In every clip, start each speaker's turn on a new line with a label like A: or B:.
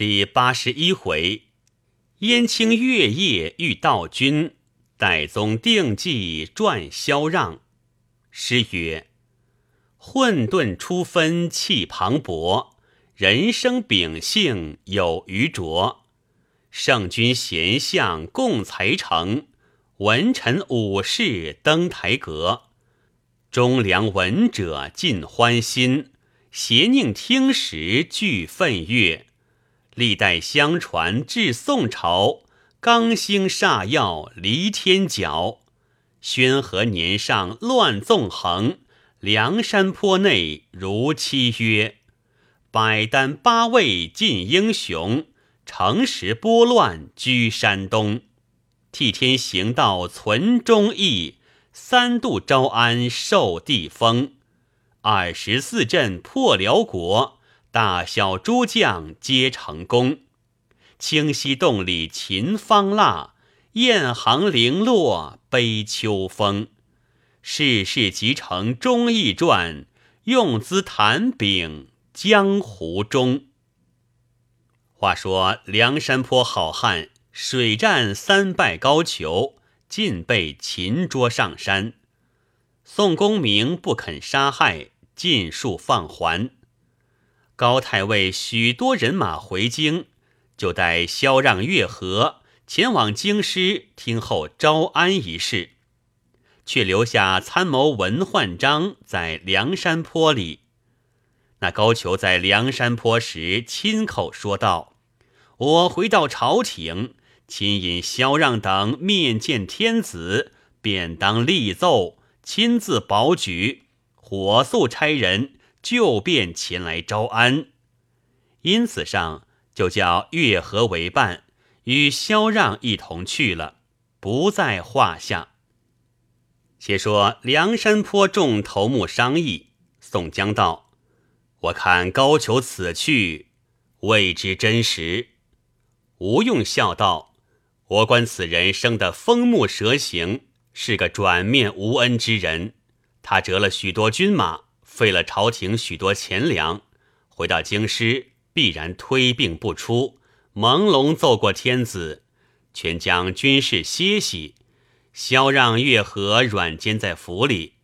A: 第八十一回，燕青月夜遇道君，代宗定计传萧让。诗曰：混沌初分气磅礴，人生秉性有余拙。圣君贤相共才成，文臣武士登台阁。忠良文者尽欢心，邪佞听时俱愤悦。历代相传至宋朝，刚兴煞药离天角。宣和年上乱纵横，梁山坡内如期约。百单八位尽英雄，诚实拨乱居山东。替天行道存忠义，三度招安受地封。二十四镇破辽国。大小诸将皆成功，清溪洞里秦方腊，雁行零落悲秋风。世事集成忠义传，用资弹柄江湖中。话说梁山坡好汉水战三败高俅，尽被擒捉上山。宋公明不肯杀害，尽数放还。高太尉许多人马回京，就带萧让、月和前往京师听候招安一事，却留下参谋文焕章在梁山坡里。那高俅在梁山坡时亲口说道：“我回到朝廷，亲引萧让等面见天子，便当立奏，亲自保举，火速差人。”就便前来招安，因此上就叫月和为伴，与萧让一同去了，不在话下。且说梁山坡众头目商议，宋江道：“我看高俅此去，未知真实。”吴用笑道：“我观此人生得风目蛇形，是个转面无恩之人。他折了许多军马。”费了朝廷许多钱粮，回到京师必然推病不出，朦胧奏过天子，全将军士歇息。萧让、月和软监在府里，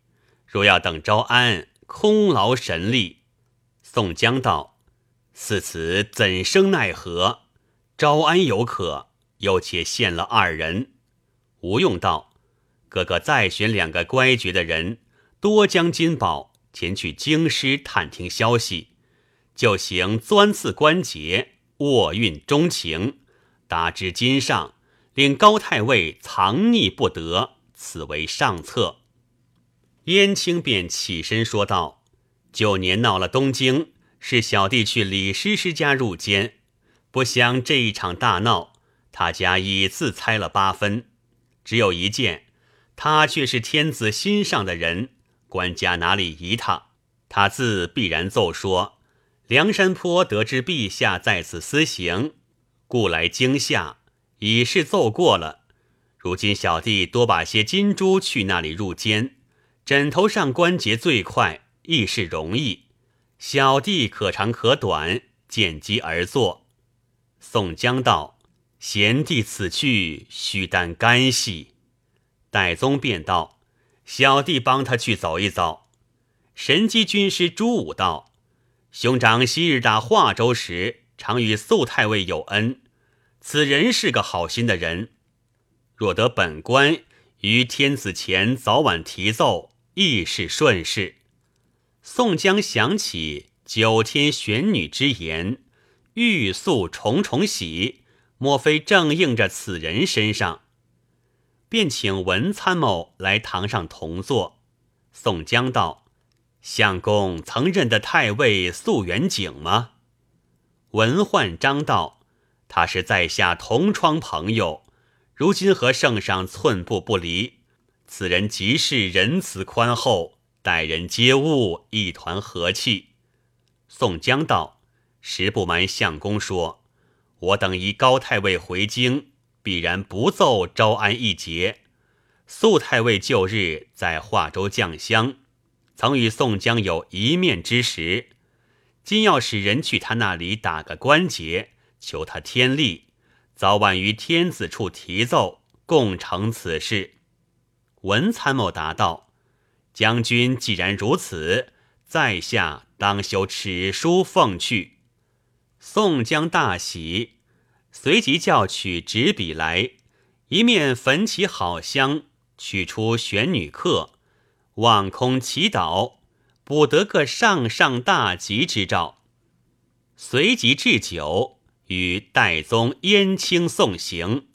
A: 若要等招安，空劳神力。宋江道：“似此怎生奈何？招安有可，又且献了二人。”吴用道：“哥哥再选两个乖觉的人，多将金宝。”前去京师探听消息，就行钻刺关节，握运钟情，达至今上，令高太尉藏匿不得，此为上策。燕青便起身说道：“九年闹了东京，是小弟去李师师家入监，不想这一场大闹，他家已自猜了八分，只有一件，他却是天子心上的人。”官家哪里疑他？他自必然奏说：梁山坡得知陛下在此私行，故来惊吓，已是奏过了。如今小弟多把些金珠去那里入监，枕头上关节最快，亦是容易。小弟可长可短，见机而作。宋江道：“贤弟此去，须担干系。”戴宗便道。小弟帮他去走一走。神机军师朱武道：“兄长昔日打华州时，常与肃太尉有恩，此人是个好心的人。若得本官于天子前早晚提奏，亦是顺事。”宋江想起九天玄女之言，欲诉重重喜，莫非正应着此人身上？便请文参谋来堂上同坐。宋江道：“相公曾认得太尉素元景吗？”文焕章道：“他是在下同窗朋友，如今和圣上寸步不离。此人极是仁慈宽厚，待人接物一团和气。”宋江道：“实不瞒相公说，我等一高太尉回京。”必然不奏招安一节。肃太尉旧日在华州将乡，曾与宋江有一面之时。今要使人去他那里打个关节，求他天力，早晚于天子处提奏，共成此事。文参谋答道：“将军既然如此，在下当修尺书奉去。”宋江大喜，随即叫取纸笔来，一面焚起好香，取出玄女客，望空祈祷，补得个上上大吉之兆。随即置酒，与戴宗、燕青送行，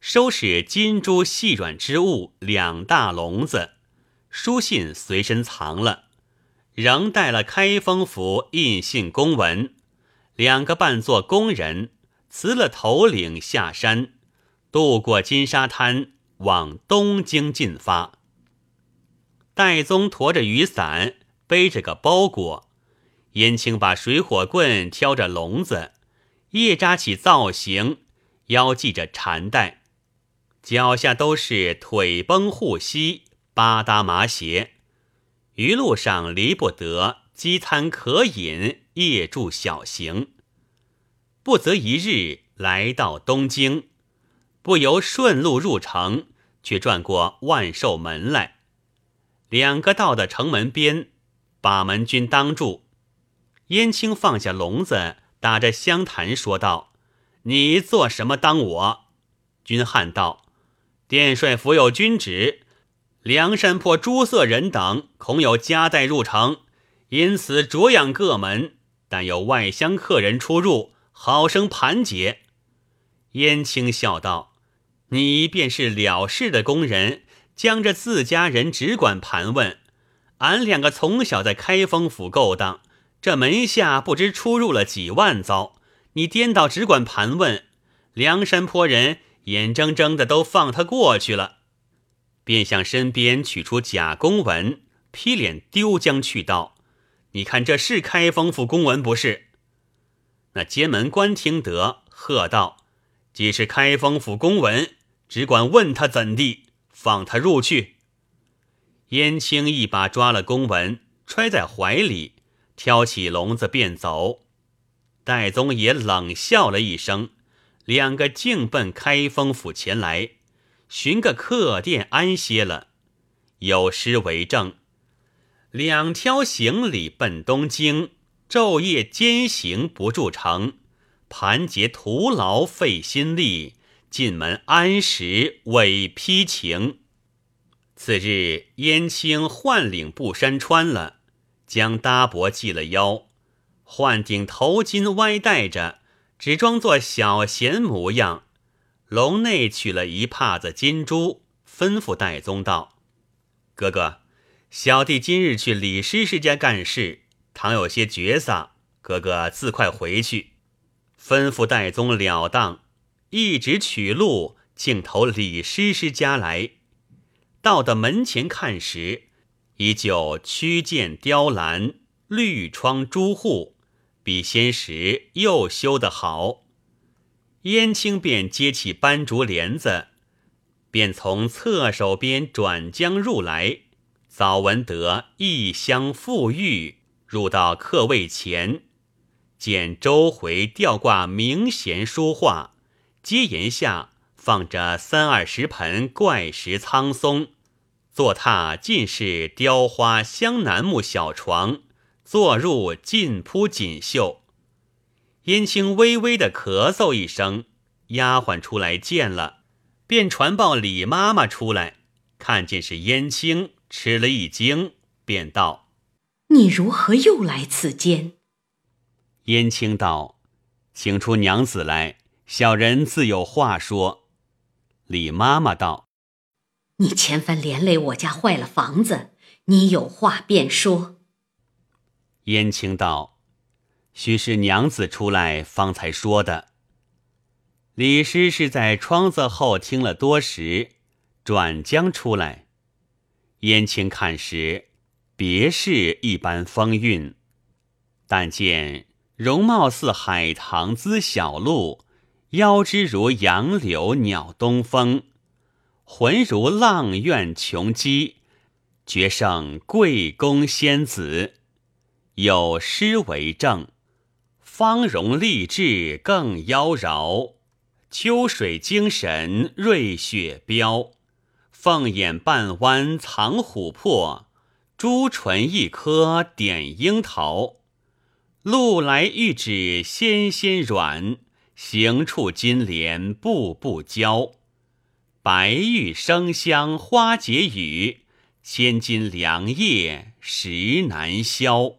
A: 收拾金珠细软之物两大笼子，书信随身藏了，仍带了开封府印信公文。两个扮作工人，辞了头领下山，渡过金沙滩，往东京进发。戴宗驮着雨伞，背着个包裹；燕青把水火棍挑着笼子，叶扎起造型，腰系着缠带，脚下都是腿绷护膝、八搭麻鞋。一路上离不得饥餐渴饮。夜住小行，不择一日来到东京，不由顺路入城，却转过万寿门来。两个到的城门边，把门军当住。燕青放下笼子，打着香坛说道：“你做什么当我？”军汉道：“殿帅府有军旨，梁山泊诸色人等恐有夹带入城，因此着养各门。”但有外乡客人出入，好生盘结。燕青笑道：“你便是了事的工人，将这自家人只管盘问。俺两个从小在开封府勾当，这门下不知出入了几万遭。你颠倒只管盘问，梁山坡人眼睁睁的都放他过去了。”便向身边取出假公文，劈脸丢将去道。你看，这是开封府公文不是？那监门官听得，喝道：“既是开封府公文，只管问他怎地，放他入去。”燕青一把抓了公文，揣在怀里，挑起笼子便走。戴宗也冷笑了一声，两个径奔开封府前来，寻个客店安歇了。有诗为证。两挑行李奔东京，昼夜兼行不住城，盘结徒劳费心力，进门安时委披情。次日，燕青换领布衫穿了，将搭脖系了腰，换顶头巾歪戴着，只装作小闲模样。笼内取了一帕子金珠，吩咐戴宗道：“哥哥。”小弟今日去李师师家干事，倘有些绝丧，哥哥自快回去。吩咐戴宗了当，一直取路，径投李师师家来。到的门前看时，依旧曲剑雕栏，绿窗朱户，比先时又修得好。燕青便接起斑竹帘子，便从侧手边转将入来。早闻得异香馥郁，入到客位前，见周回吊挂名贤书画，阶檐下放着三二十盆怪石苍松，坐榻尽是雕花香楠木小床，坐入尽铺锦绣。燕青微微的咳嗽一声，丫鬟出来见了，便传报李妈妈出来，看见是燕青。吃了一惊，便道：“
B: 你如何又来此间？”
A: 燕青道：“请出娘子来，小人自有话说。”李妈妈道：“
B: 你前番连累我家坏了房子，你有话便说。”
A: 燕青道：“须是娘子出来方才说的。”李师是在窗子后听了多时，转将出来。燕青看时，别是一般风韵，但见容貌似海棠姿小鹿，腰肢如杨柳鸟东风，浑如阆苑琼姬，绝胜贵宫仙子。有诗为证：芳容丽质更妖娆。秋水精神瑞雪标，凤眼半弯藏琥珀，朱唇一颗点樱桃。露来玉指纤纤软，行处金莲步步娇。白玉生香花解语，千金良夜实难消。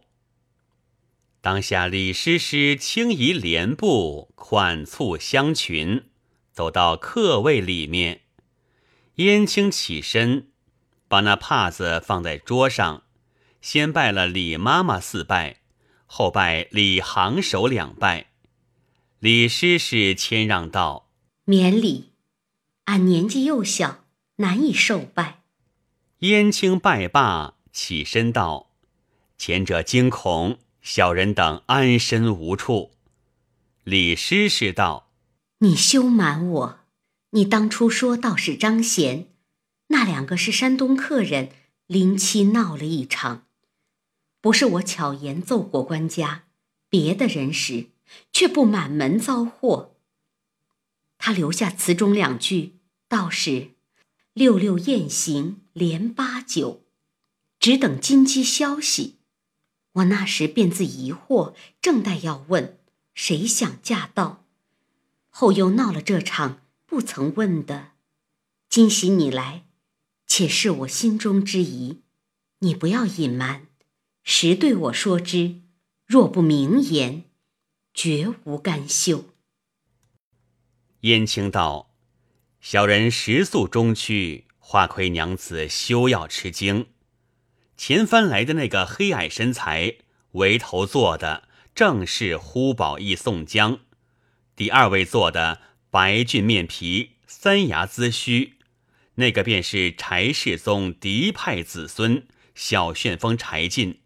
A: 当下，李师师轻移帘布，款簇香裙，走到客位里面。燕青起身，把那帕子放在桌上，先拜了李妈妈四拜，后拜李行首两拜。李师师谦让道：“
B: 免礼，俺年纪幼小，难以受拜。”
A: 燕青拜罢，起身道：“前者惊恐。”小人等安身无处。李师师道：“
B: 你休瞒我，你当初说道是张贤，那两个是山东客人，临期闹了一场。不是我巧言奏过官家，别的人时却不满门遭祸。他留下词中两句，道是六六雁行连八九，只等金鸡消息。”我那时便自疑惑，正待要问，谁想驾到，后又闹了这场不曾问的。今喜你来，且是我心中之疑，你不要隐瞒，实对我说之。若不明言，绝无干休。
A: 燕青道：“小人食宿中去，花魁娘子休要吃惊。”前番来的那个黑矮身材，围头坐的正是呼保义宋江；第二位坐的白俊面皮、三牙髭须，那个便是柴世宗嫡派子孙小旋风柴进。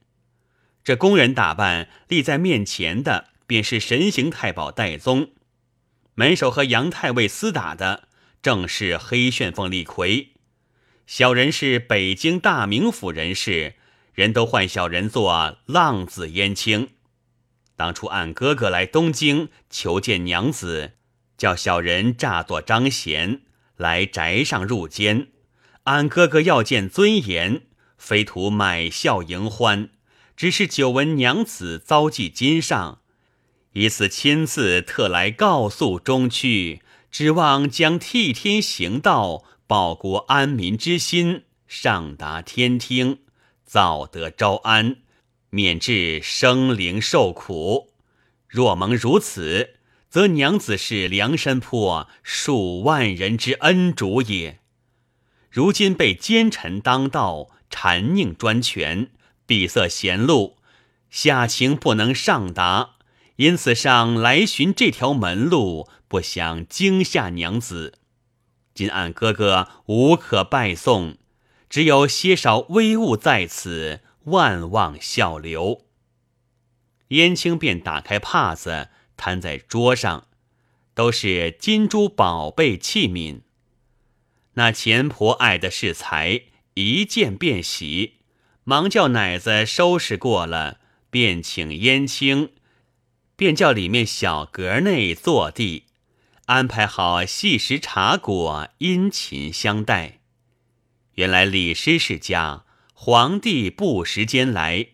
A: 这工人打扮立在面前的，便是神行太保戴宗；门首和杨太尉厮打的，正是黑旋风李逵。小人是北京大名府人士，人都唤小人做浪子燕青。当初俺哥哥来东京求见娘子，叫小人诈作张贤来宅上入监。俺哥哥要见尊严，非图买笑迎欢，只是久闻娘子遭际金上，以此亲自特来告诉中区，指望将替天行道。报国安民之心，上达天听，早得招安，免致生灵受苦。若蒙如此，则娘子是梁山坡数万人之恩主也。如今被奸臣当道，谗佞专权，闭塞贤路，下情不能上达，因此上来寻这条门路，不想惊吓娘子。今俺哥哥无可拜送，只有些少微物在此，万望笑留。燕青便打开帕子，摊在桌上，都是金珠宝贝器皿。那钱婆爱的是财，一见便喜，忙叫奶子收拾过了，便请燕青，便叫里面小阁内坐地。安排好细食茶果，殷勤相待。原来李师师家皇帝不时间来，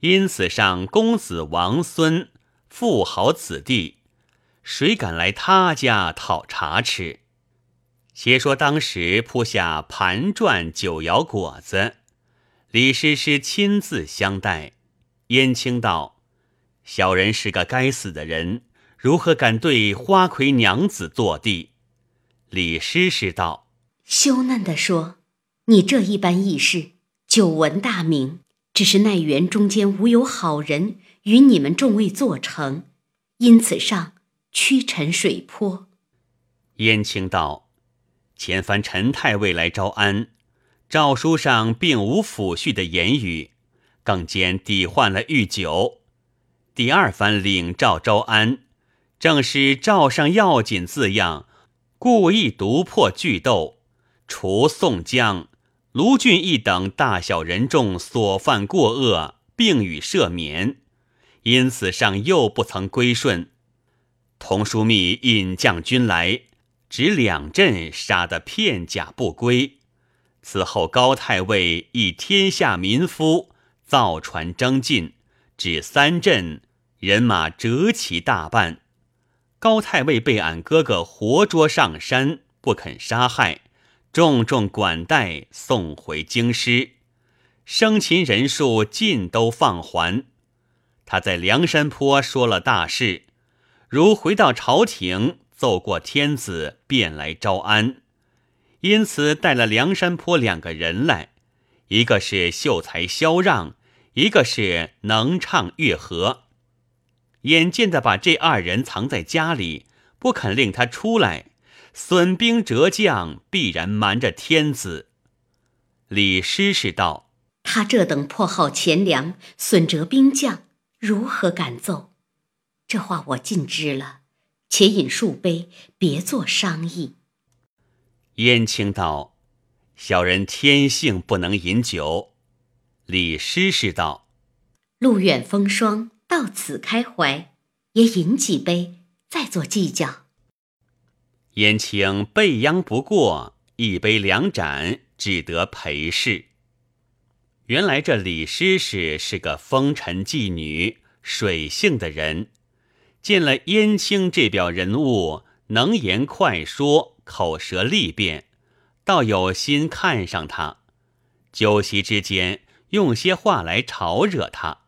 A: 因此上公子王孙富豪子弟，谁敢来他家讨茶吃？且说当时铺下盘转酒肴果子，李师师亲自相待。燕青道：“小人是个该死的人。”如何敢对花魁娘子坐地？李师师道：“
B: 羞嫩的说，你这一般义士，久闻大名，只是奈园中间无有好人与你们众位做成，因此上屈臣水坡。”
A: 燕青道：“前番陈太尉来招安，诏书上并无抚恤的言语，更兼抵换了御酒。第二番领诏招安。”正是诏上要紧字样，故意独破巨斗，除宋江、卢俊义等大小人众所犯过恶，并予赦免，因此上又不曾归顺。童枢密引将军来，指两镇杀得片甲不归。此后高太尉以天下民夫造船征进，至三镇人马折其大半。高太尉被俺哥哥活捉上山，不肯杀害，重重管待，送回京师。生擒人数尽都放还。他在梁山坡说了大事，如回到朝廷奏过天子，便来招安，因此带了梁山坡两个人来，一个是秀才萧让，一个是能唱乐和。眼见的把这二人藏在家里，不肯令他出来，损兵折将，必然瞒着天子。李师师道：“
B: 他这等破耗钱粮，损折兵将。”如何敢奏？这话我尽知了，且饮数杯，别做商议。
A: 燕青道：“小人天性不能饮酒。”李师师道：“
B: 路远风霜，到此开怀，也饮几杯，再做计较。”
A: 燕青备央不过，一杯两盏，只得陪侍。原来这李师师是个风尘妓女、水性的人，见了燕青这表人物，能言快说，口舌利便，倒有心看上他。酒席之间，用些话来吵惹他。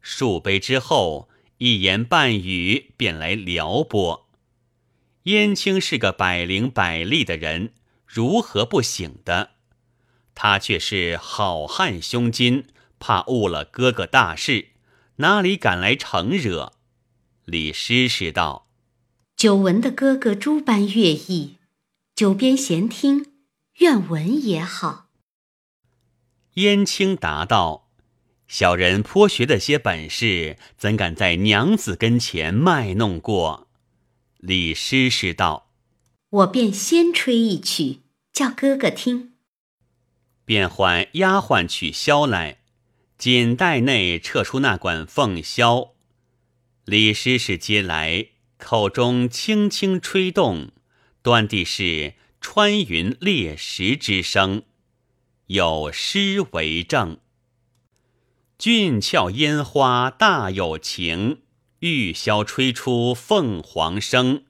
A: 数杯之后，一言半语便来撩拨。燕青是个百灵百力的人，如何不醒的？他却是好汉胸襟，怕误了哥哥大事，哪里敢来承惹？李师师道：“
B: 久闻的哥哥诸般乐艺，久边闲听，愿闻也好。”
A: 燕青答道：“小人颇学的些本事，怎敢在娘子跟前卖弄过？”李师师道：“
B: 我便先吹一曲，叫哥哥听。”
A: 便唤丫鬟取箫来，锦袋内撤出那管凤箫。李师师接来，口中轻轻吹动，端地是穿云裂石之声，有诗为证：“俊俏烟花大有情，玉箫吹出凤凰声。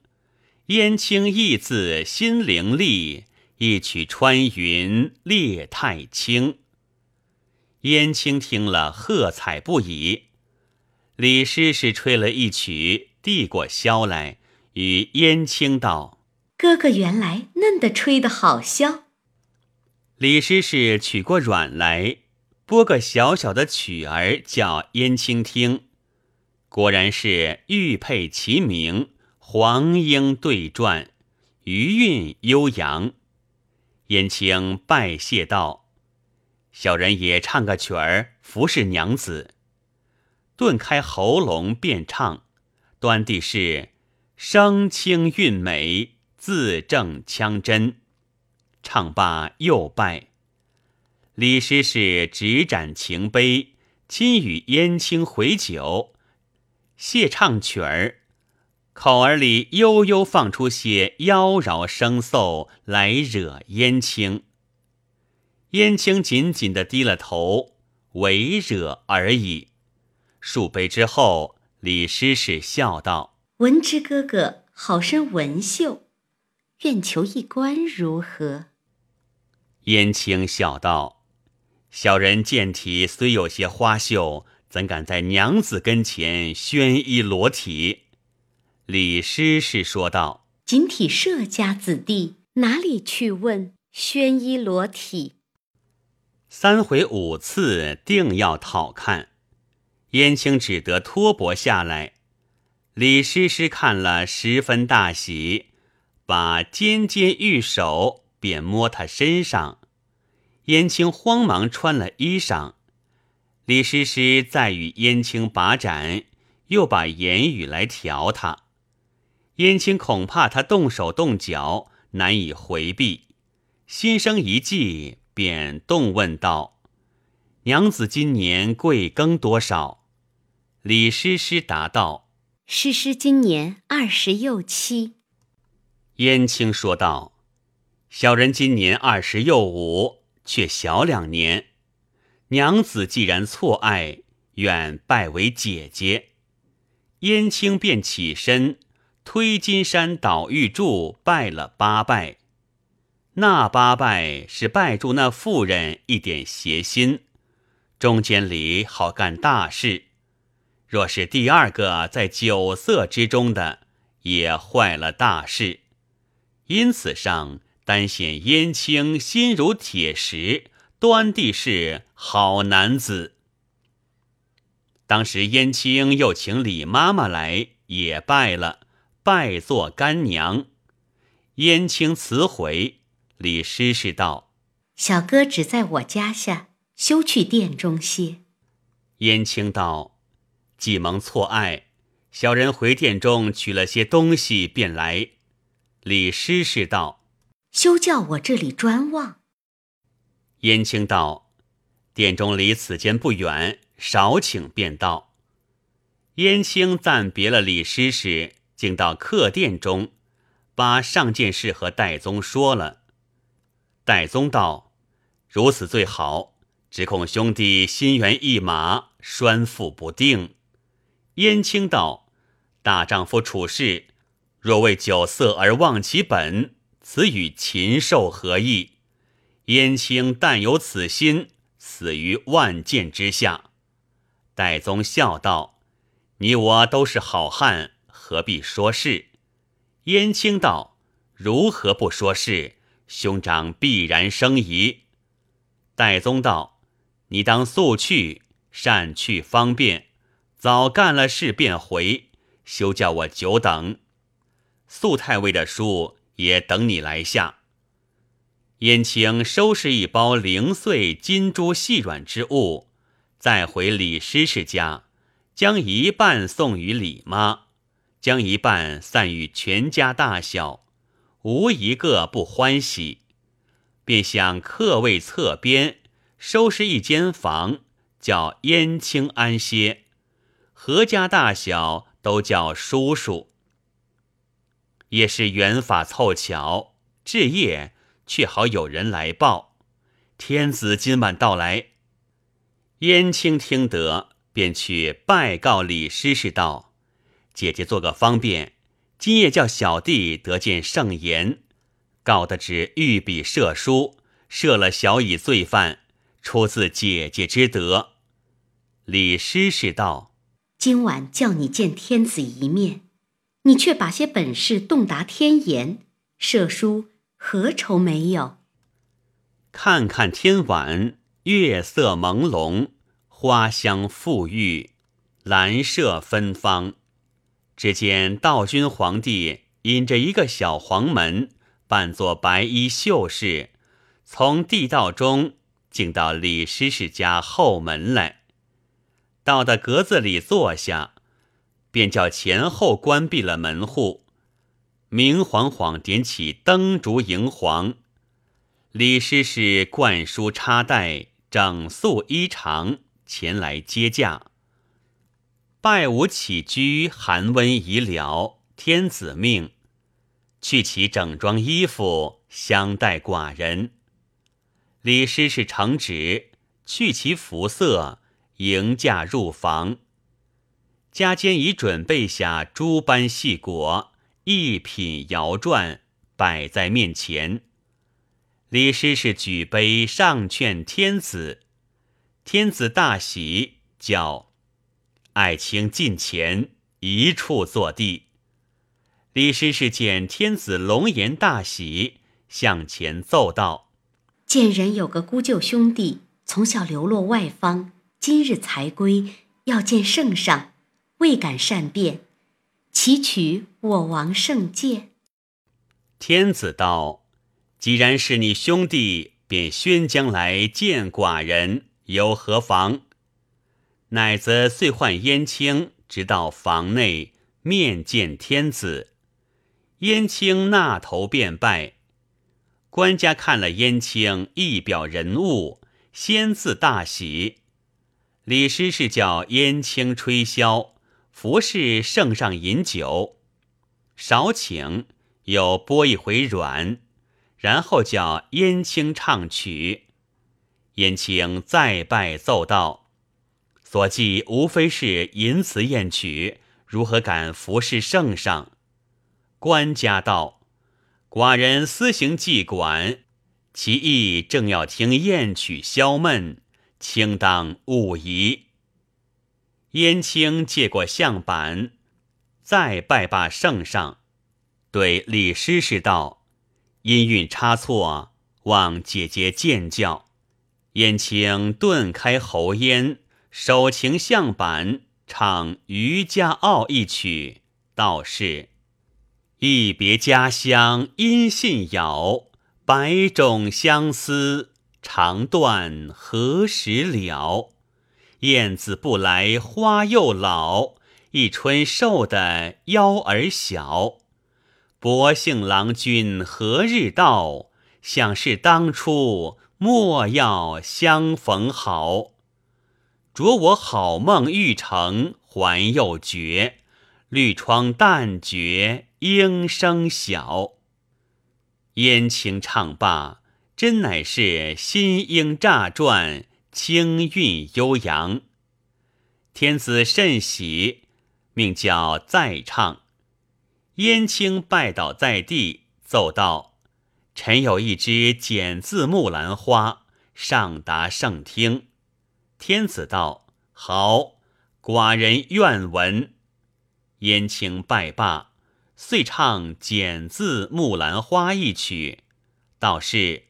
A: 燕青意字心灵丽。”一曲穿云裂太清，燕青听了喝彩不已。李师师吹了一曲，递过箫来，与燕青道：“
B: 哥哥原来嫩的吹得好箫。”
A: 李师师取过软来，拨个小小的曲儿，叫燕青听。果然是玉佩齐鸣，黄莺对转，余韵悠扬。燕青拜谢道：“小人也唱个曲儿，服侍娘子。”顿开喉咙便唱，端地是声清韵美，字正腔真。唱罢又拜。李师师执盏情杯，亲与燕青回酒，谢唱曲儿。口儿里悠悠放出些妖娆声奏来惹燕青，燕青紧紧的低了头，唯惹而已。数杯之后，李师师笑道：“
B: 文之哥哥好生文秀，愿求一官如何？”
A: 燕青笑道：“小人健体虽有些花秀，怎敢在娘子跟前宣衣裸体？”李师师说道：“
B: 锦体社家子弟，哪里去问宣衣裸体？
A: 三回五次，定要讨看。燕青只得托钵下来。李师师看了，十分大喜，把尖尖玉手便摸他身上。燕青慌忙穿了衣裳。李师师再与燕青把盏，又把言语来调他。燕青恐怕他动手动脚，难以回避，心生一计，便动问道：“娘子今年贵庚多少？”李师师答道：“
B: 师师今年二十又七。”
A: 燕青说道：“小人今年二十又五，却小两年。娘子既然错爱，愿拜为姐姐。”燕青便起身，推金山倒玉柱，拜了八拜。那八拜是拜住那妇人一点邪心，中间里好干大事。若是第二个在酒色之中的，也坏了大事。因此上单显燕青心如铁石，端地是好男子。当时燕青又请李妈妈来，也拜了，拜作干娘。燕青辞回，李师师道：“
B: 小哥只在我家下，休去殿中歇。”
A: 燕青道：“既蒙错爱，小人回殿中取了些东西，便来。”李师师道：“
B: 休叫我这里专望。”
A: 燕青道：“殿中离此间不远。”少请便到。燕青暂别了李师师，竟到客店中，把上件事和戴宗说了。戴宗道：“如此最好，只恐兄弟心猿意马，拴缚不定。”燕青道：“大丈夫处事，若为酒色而忘其本，此与禽兽何异？燕青但有此心，死于万箭之下。”戴宗笑道：“你我都是好汉，何必说事？”燕青道：“如何不说事？兄长必然生疑。”戴宗道：“你当速去，善去方便，早干了事便回，休叫我久等。素太尉的书也等你来下。”燕青收拾一包零碎金珠细软之物。再回李师师家，将一半送与李妈，将一半散与全家大小，无一个不欢喜。便向客位侧边收拾一间房，叫燕青安歇，何家大小都叫叔叔。也是缘法凑巧，至夜却好有人来报，天子今晚到来。燕青听得，便去拜告李师师道：“姐姐做个方便，今夜叫小弟得见圣言，告的只御笔射书，射了小乙罪犯，出自姐姐之德。”李师师道：“
B: 今晚叫你见天子一面，你却把些本事洞达天言，射书何愁没有？
A: 看看天晚。”月色朦胧，花香馥郁，兰麝芬芳。只见道君皇帝引着一个小黄门，扮作白衣秀士，从地道中进到李师师家后门来。到的格子里坐下，便叫前后关闭了门户，明晃晃点起灯烛荧黄。李师师灌输插带。整肃衣裳前来接驾，拜吾起居，寒温已了。天子命，去其整装衣服，相待寡人。李师是承旨，去其服色，迎驾入房。家间已准备下诸般细果，一品肴馔，摆在面前。李师是举杯上劝天子，天子大喜，叫爱卿近前一处坐地。李师是见天子龙颜大喜，向前奏道：“
B: 见人有个姑舅兄弟，从小流落外方，今日才归，要见圣上，未敢善变，祈取我王圣鉴。”
A: 天子道。既然是你兄弟，便宣将来见寡人，有何妨？乃则遂唤燕青，直到房内面见天子。燕青纳头便拜。官家看了燕青一表人物，先自大喜。李师是叫燕青吹箫，服侍圣上饮酒，少请又拨一回软，然后叫燕青唱曲。燕青再拜奏道：“所记无非是淫词艳曲，如何敢服侍圣上？”官家道：“寡人私行妓馆，其意正要听艳曲消闷，卿当勿疑。”燕青借过相板，再拜罢圣上，对李师师道：“音韵差错，望姐姐见教。”燕青顿开喉咽，手擎象板，唱《渔家傲》一曲，道是：一别家乡音信杳，百种相思长断何时了？燕子不来花又老，一春瘦得腰儿小。薄幸郎君何日到？想是当初。莫要相逢好，着我好梦欲成，还又觉绿窗淡绝莺声小。燕青唱罢，真乃是新莺乍转，清韵悠扬。天子甚喜，命叫再唱。燕青拜倒在地，奏道。臣有一支简字木兰花，上达圣听。天子道：“好，寡人愿闻。”燕青拜罢，遂唱简字木兰花一曲，道是：“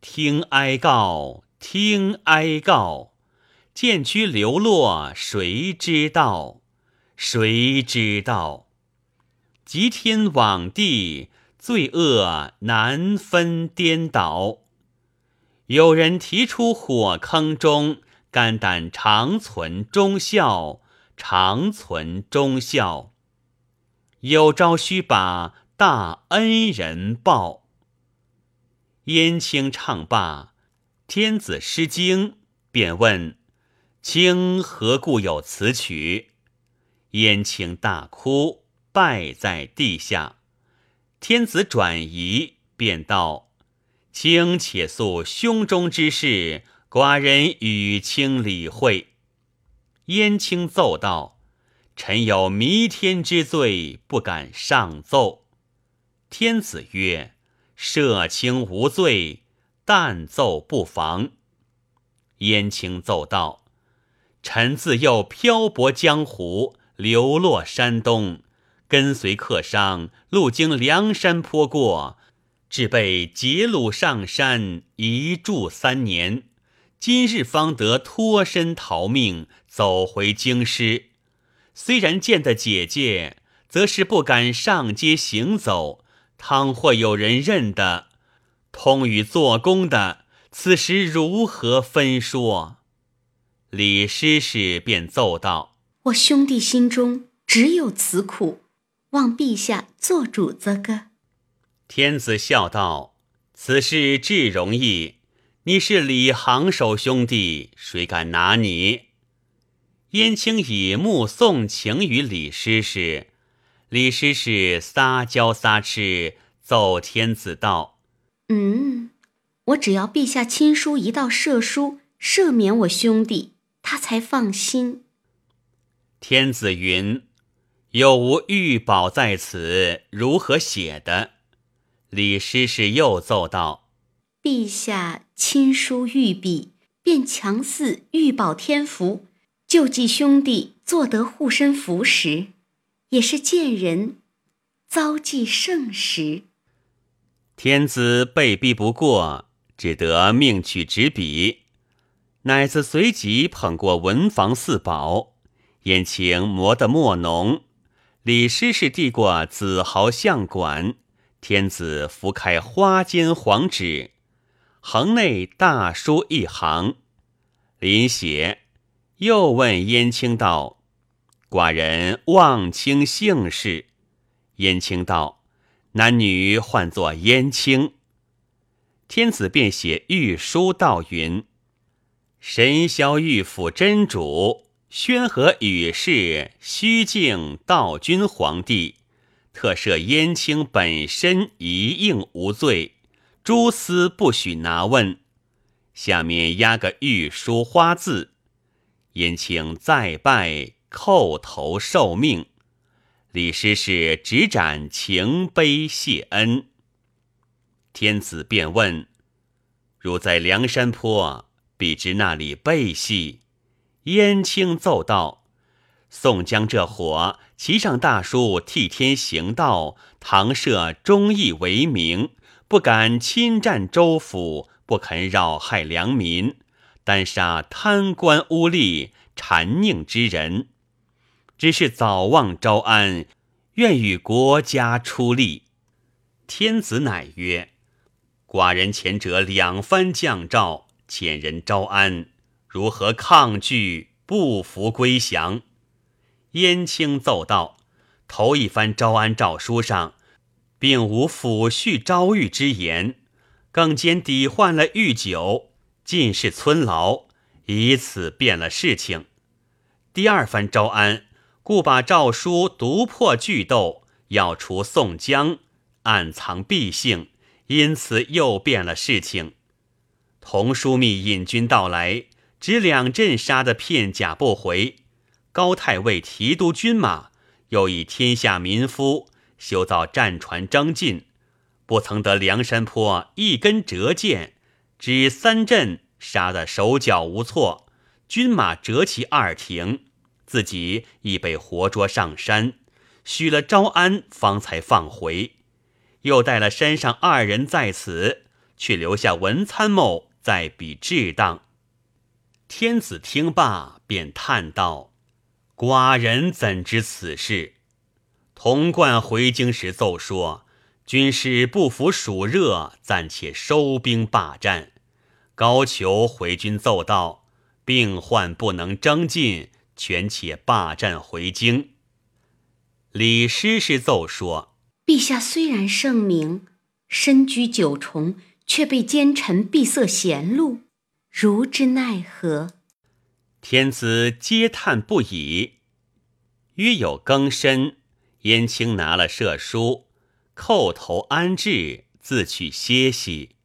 A: 听哀告，听哀告，渐居流落谁知道？谁知道？极天罔地。”罪恶难分颠倒，有人提出火坑中，肝胆长存忠孝，长存忠孝。有朝须把大恩人报。燕青唱罢，天子失惊，便问：“卿何故有此曲？”燕青大哭，拜在地下。天子转移，便道：“卿且诉胸中之事，寡人与卿理会。”燕青奏道：“臣有弥天之罪，不敢上奏。”天子曰：“赦卿无罪，但奏不妨。”燕青奏道：“臣自幼漂泊江湖，流落山东。”跟随客商，路经梁山坡过，只被劫掳上山，一住三年。今日方得脱身逃命，走回京师。虽然见得姐姐，则是不敢上街行走。倘或有人认得，通与做工的，此时如何分说？李师师便奏道：“
B: 我兄弟心中只有此苦。”望陛下做主则个。
A: 天子笑道：“此事至容易，你是李行首兄弟，谁敢拿你？”燕青以目送情于李师师，李师师撒娇撒痴，奏天子道：“
B: 嗯，我只要陛下亲书一道赦书，赦免我兄弟，他才放心。”
A: 天子云。有无玉宝在此？如何写的？李师师又奏道：“
B: 陛下亲书御笔，便强似玉宝天福，救济兄弟，做得护身符时，也是见人遭际盛时。”
A: 天子被逼不过，只得命取纸笔。乃子随即捧过文房四宝，眼情磨得墨浓。李师师递过紫毫相管，天子拂开花间黄纸，横内大书一行，临写，又问燕青道：“寡人望卿姓氏。”燕青道：“男女唤作燕青。”天子便写御书道云：“神霄御府真主，宣和宇氏虚敬道君皇帝，特赦燕青本身一应无罪，诸司不许拿问。下面压个御书花字，燕青再拜叩头受命。李师师执盏情杯谢恩。天子便问：“如在梁山坡，必知那里背戏？”燕青奏道：“宋江这伙骑上大叔，替天行道，堂设忠义为名，不敢侵占州府，不肯扰害良民，单杀贪官污吏、谗佞之人，只是早望招安，愿与国家出力。”天子乃曰。寡人前者两番降诏，遣人招安，如何抗拒？不服归降。燕青奏道：头一番招安诏书上，并无抚恤招谕之言，更兼抵换了御酒，尽是村劳，以此变了事情。第二番招安，故把诏书读破句斗，要除宋江，暗藏弊性。因此又变了事情。童枢密引军到来，只两阵杀得片甲不回。高太尉提督军马，又以天下民夫修造战船征进，不曾得梁山坡一根折箭，只三阵杀得手脚无措，军马折其二停，自己已被活捉上山，许了招安，方才放回。又带了山上二人在此，却留下文参谋在彼治当。天子听罢，便叹道：“寡人怎知此事？童贯回京时奏说，军师不服暑热，暂且收兵罢战。高俅回军奏道，病患不能征进，权且罢战回京。李师师奏说。”
B: 陛下虽然圣明，身居九重，却被奸臣闭塞贤路，如之奈何？
A: 天子嗟叹不已。约有更深，燕青拿了赦书，叩头安置，自去歇息。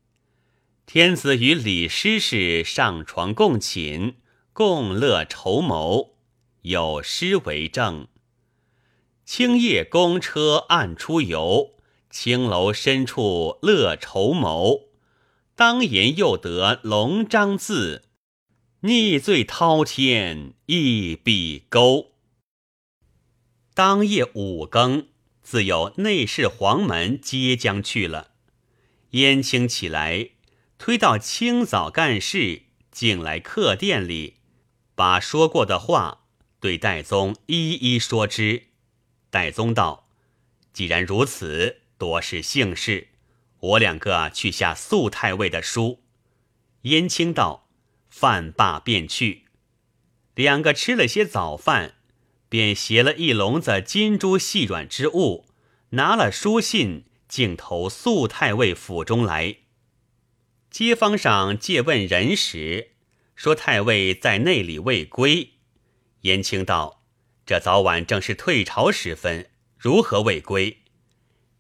A: 天子与李师师上床共寝，共乐筹谋，有诗为证。青叶公车暗出游，青楼深处乐筹谋。当言又得龙章字，逆罪滔天一笔勾。当夜五更，自有内侍黄门接将去了。燕青起来，推到清早干事，进来客店里，把说过的话对戴宗一一说之。戴宗道：“既然如此，多是幸事。我两个去下肃太尉的书。”燕青道：“饭罢便去。”两个吃了些早饭，便携了一笼子金珠细软之物，拿了书信，竟投肃太尉府中来。街坊上借问人时，说太尉在内里未归。燕青道。这早晚正是退朝时分，如何未归？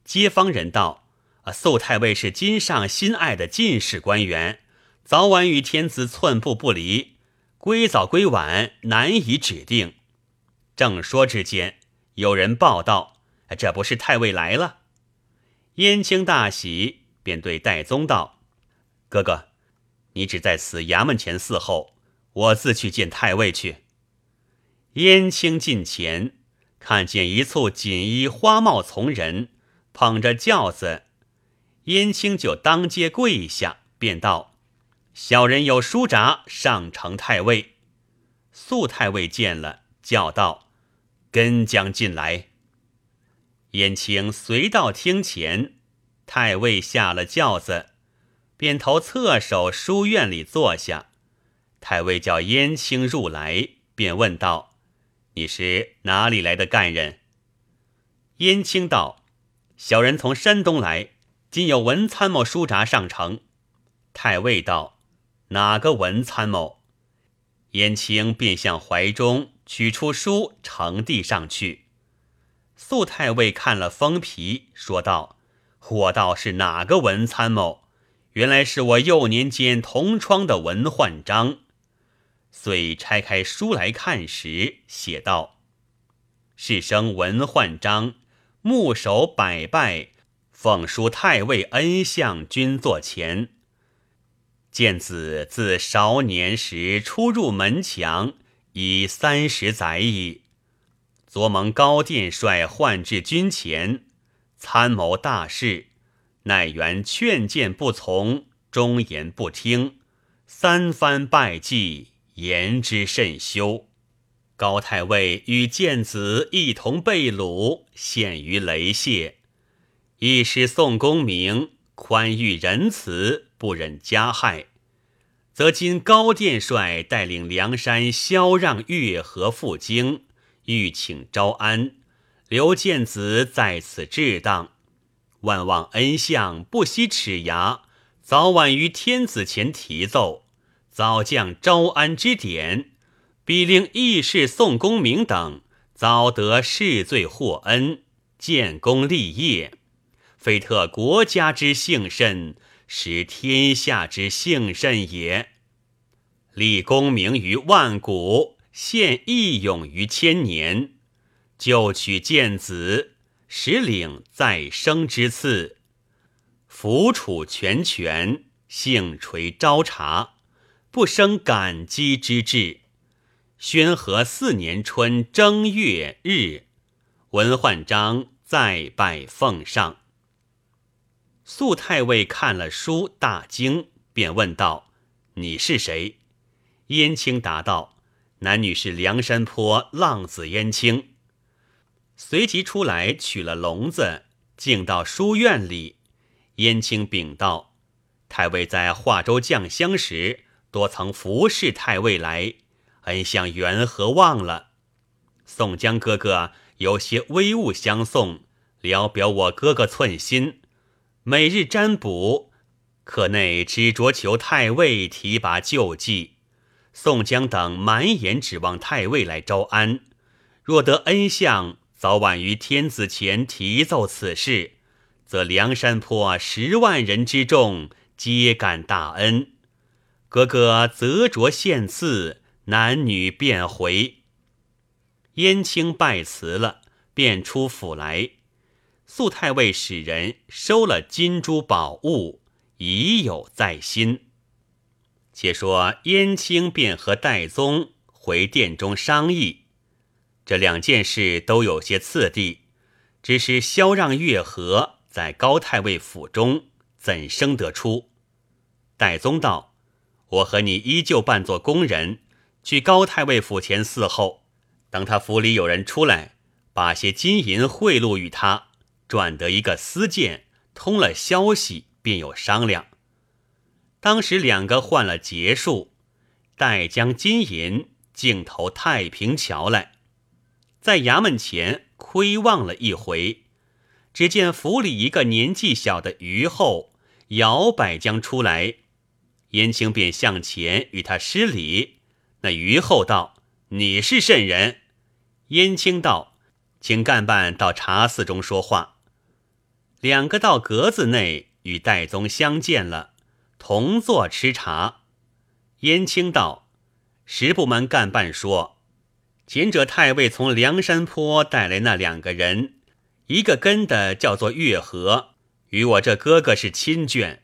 A: 街坊人道：“啊，肃太尉是今上心爱的进士官员，早晚与天子寸步不离，归早归晚难以指定。”正说之间，有人报道：“这不是太尉来了。”燕青大喜，便对戴宗道：“哥哥，你只在此衙门前伺候，我自去见太尉去。”燕青近前，看见一簇锦衣花帽从人捧着轿子，燕青就当街跪下，便道：“小人有书札上呈太尉。”肃太尉见了，叫道：“跟将进来。”燕青随到厅前，太尉下了轿子，便投侧手书院里坐下。太尉叫燕青入来，便问道。你是哪里来的干人？燕青道：“小人从山东来，今有文参谋书札上呈。”太尉道：“哪个文参谋？”燕青便向怀中取出书，呈递上去。肃太尉看了封皮，说道：“我道是哪个文参谋？原来是我幼年间同窗的文焕章。”遂拆开书来看时，写道：“是生文焕章，木首百拜，奉书太尉恩相君座前。见子自少年时出入门墙，已三十载矣。昨蒙高殿帅唤至军前，参谋大事，乃原劝谏不从，忠言不听，三番拜祭。”言之甚羞，高太尉与见子一同被掳，陷于雷泄。一师宋公明宽裕仁慈，不忍加害，则今高殿帅带领梁山萧让月和赴京，欲请招安，刘建子在此置当，万望恩相不惜齿牙，早晚于天子前提奏。早降招安之典，必令义士宋公明等早得世罪获恩，建功立业，非特国家之幸甚，使天下之幸甚也。立功名于万古，献义勇于千年，就取见子，实领再生之赐，抚楚全权，幸垂朝察。不生感激之志。宣和四年春正月日，文焕章再拜奉上。素太尉看了书，大惊，便问道：“你是谁？”燕青答道：“男女是梁山坡浪子燕青。”随即出来取了笼子，进到书院里。燕青禀道：“太尉在华州将相时。”多曾服侍太尉来，恩相缘何忘了？宋江哥哥有些微物相送，聊表我哥哥寸心。每日占卜，可内只着求太尉提拔救济。宋江等满眼指望太尉来招安，若得恩相早晚于天子前提奏此事，则梁山坡十万人之众皆感大恩。哥哥择着献赐，男女便回。燕青拜辞了，便出府来。素太尉使人收了金珠宝物，已有在心。且说燕青便和戴宗回殿中商议，这两件事都有些次第，只是萧让月和在高太尉府中，怎生得出？戴宗道。我和你依旧扮作工人，去高太尉府前伺候。等他府里有人出来，把些金银贿赂与他，转得一个私件，通了消息，便有商量。当时两个换了结束，待将金银径投太平桥来，在衙门前窥望了一回，只见府里一个年纪小的虞后摇摆将出来。燕青便向前与他施礼。那虞后道：“你是甚人？”燕青道：“请干办到茶肆中说话。”两个到阁子内与戴宗相见了，同坐吃茶。燕青道：“十部门干办说，前者太尉从梁山坡带来那两个人，一个跟的叫做月和，与我这哥哥是亲眷，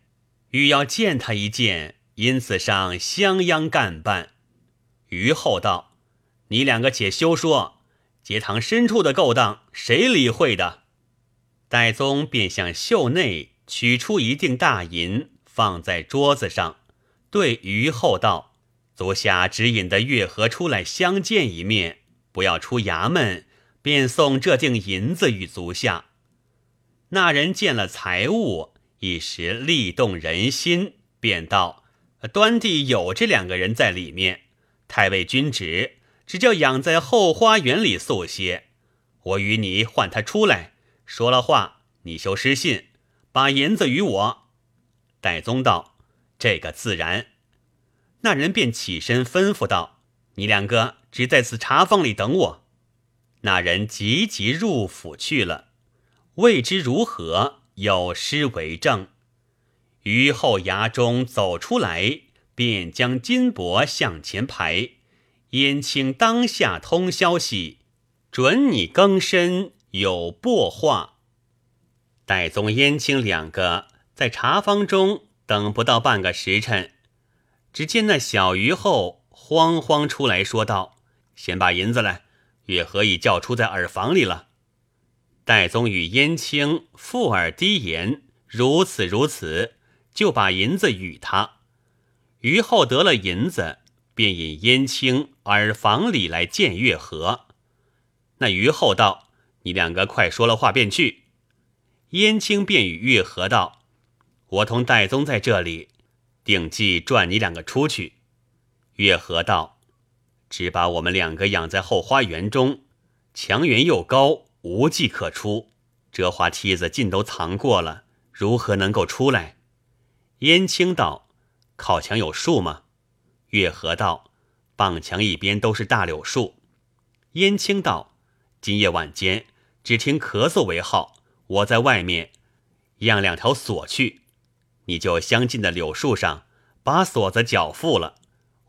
A: 欲要见他一见。”因此上襄阳干办，于后道：“你两个且休说，节堂深处的勾当，谁理会的？”戴宗便向袖内取出一锭大银，放在桌子上，对于后道：“足下只引得月和出来相见一面，不要出衙门，便送这锭银子与足下。”那人见了财物，一时力动人心，便道。端地有这两个人在里面，太尉君旨，只叫养在后花园里宿歇。我与你唤他出来，说了话，你修失信，把银子与我。戴宗道：“这个自然。”那人便起身吩咐道：“你两个只在此茶坊里等我。”那人急急入府去了，未知如何，有诗为证。于后衙中走出来，便将金帛向前排。燕青当下通消息，准你更深有薄话。戴宗、燕青两个在茶坊中等不到半个时辰，只见那小虞后慌慌出来说道：“先把银子来。”月河已叫出在耳房里了。戴宗与燕青附耳低言：“如此如此。”就把银子与他。于后得了银子，便引燕青耳房里来见月河。那于后道：“你两个快说了话便去。”燕青便与月河道：“我同戴宗在这里，定计转你两个出去。”月河道。只把我们两个养在后花园中，墙垣又高，无计可出。折花梯子尽都藏过了，如何能够出来？燕青道：“靠墙有树吗？”月河道：“傍墙一边都是大柳树。”燕青道：“今夜晚间，只听咳嗽为号，我在外面让两条锁去，你就相近的柳树上把锁子缴付了，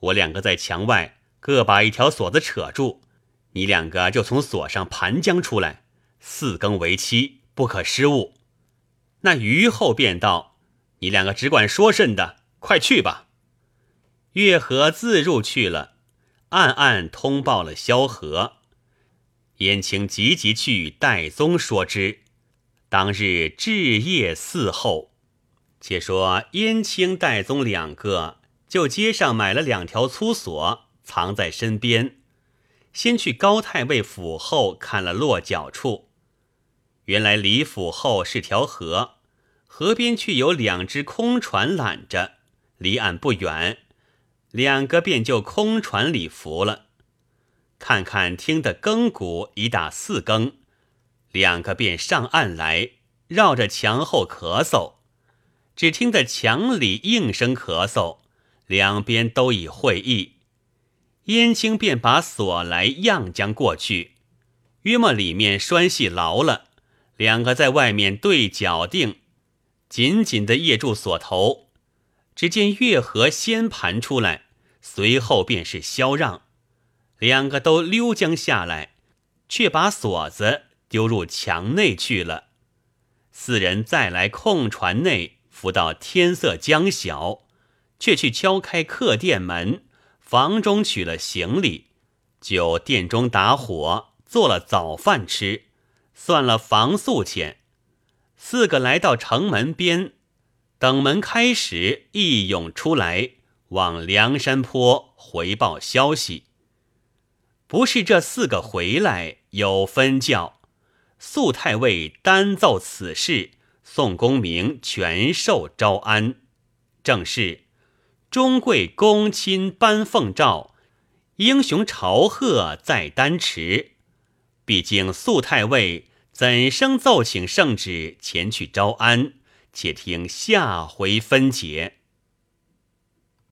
A: 我两个在墙外。”各把一条锁子扯住，你两个就从锁上盘将出来，四更为期，不可失误。那虞后便道：“你两个只管说甚的，快去吧。”月河自入去了，暗暗通报了萧何。燕青急急去与戴宗说之。当日至夜伺候。且说燕青、戴宗两个就街上买了两条粗锁。藏在身边，先去高太尉府后看了落脚处。原来离府后是条河，河边却有两只空船揽着，离岸不远。两个便就空船里伏了，看看听得更鼓已打四更，两个便上岸来，绕着墙后咳嗽。只听得墙里应声咳嗽，两边都已会意。燕青便把锁来样将过去，约莫里面拴系牢了，两个在外面对脚定，紧紧的掖住锁头。只见月河先盘出来，随后便是萧让，两个都溜将下来，却把锁子丢入墙内去了。四人再来空船内，伏到天色将晓，却去敲开客店门。房中取了行李，就店中打火做了早饭吃，算了房宿钱。四个来到城门边，等门开时，一涌出来，往梁山坡回报消息。不是这四个回来有分教，素太尉单奏此事，宋公明全受招安，正是。中贵公亲颁奉诏，英雄朝贺在丹池。毕竟素太尉怎生奏请圣旨前去招安？且听下回分解。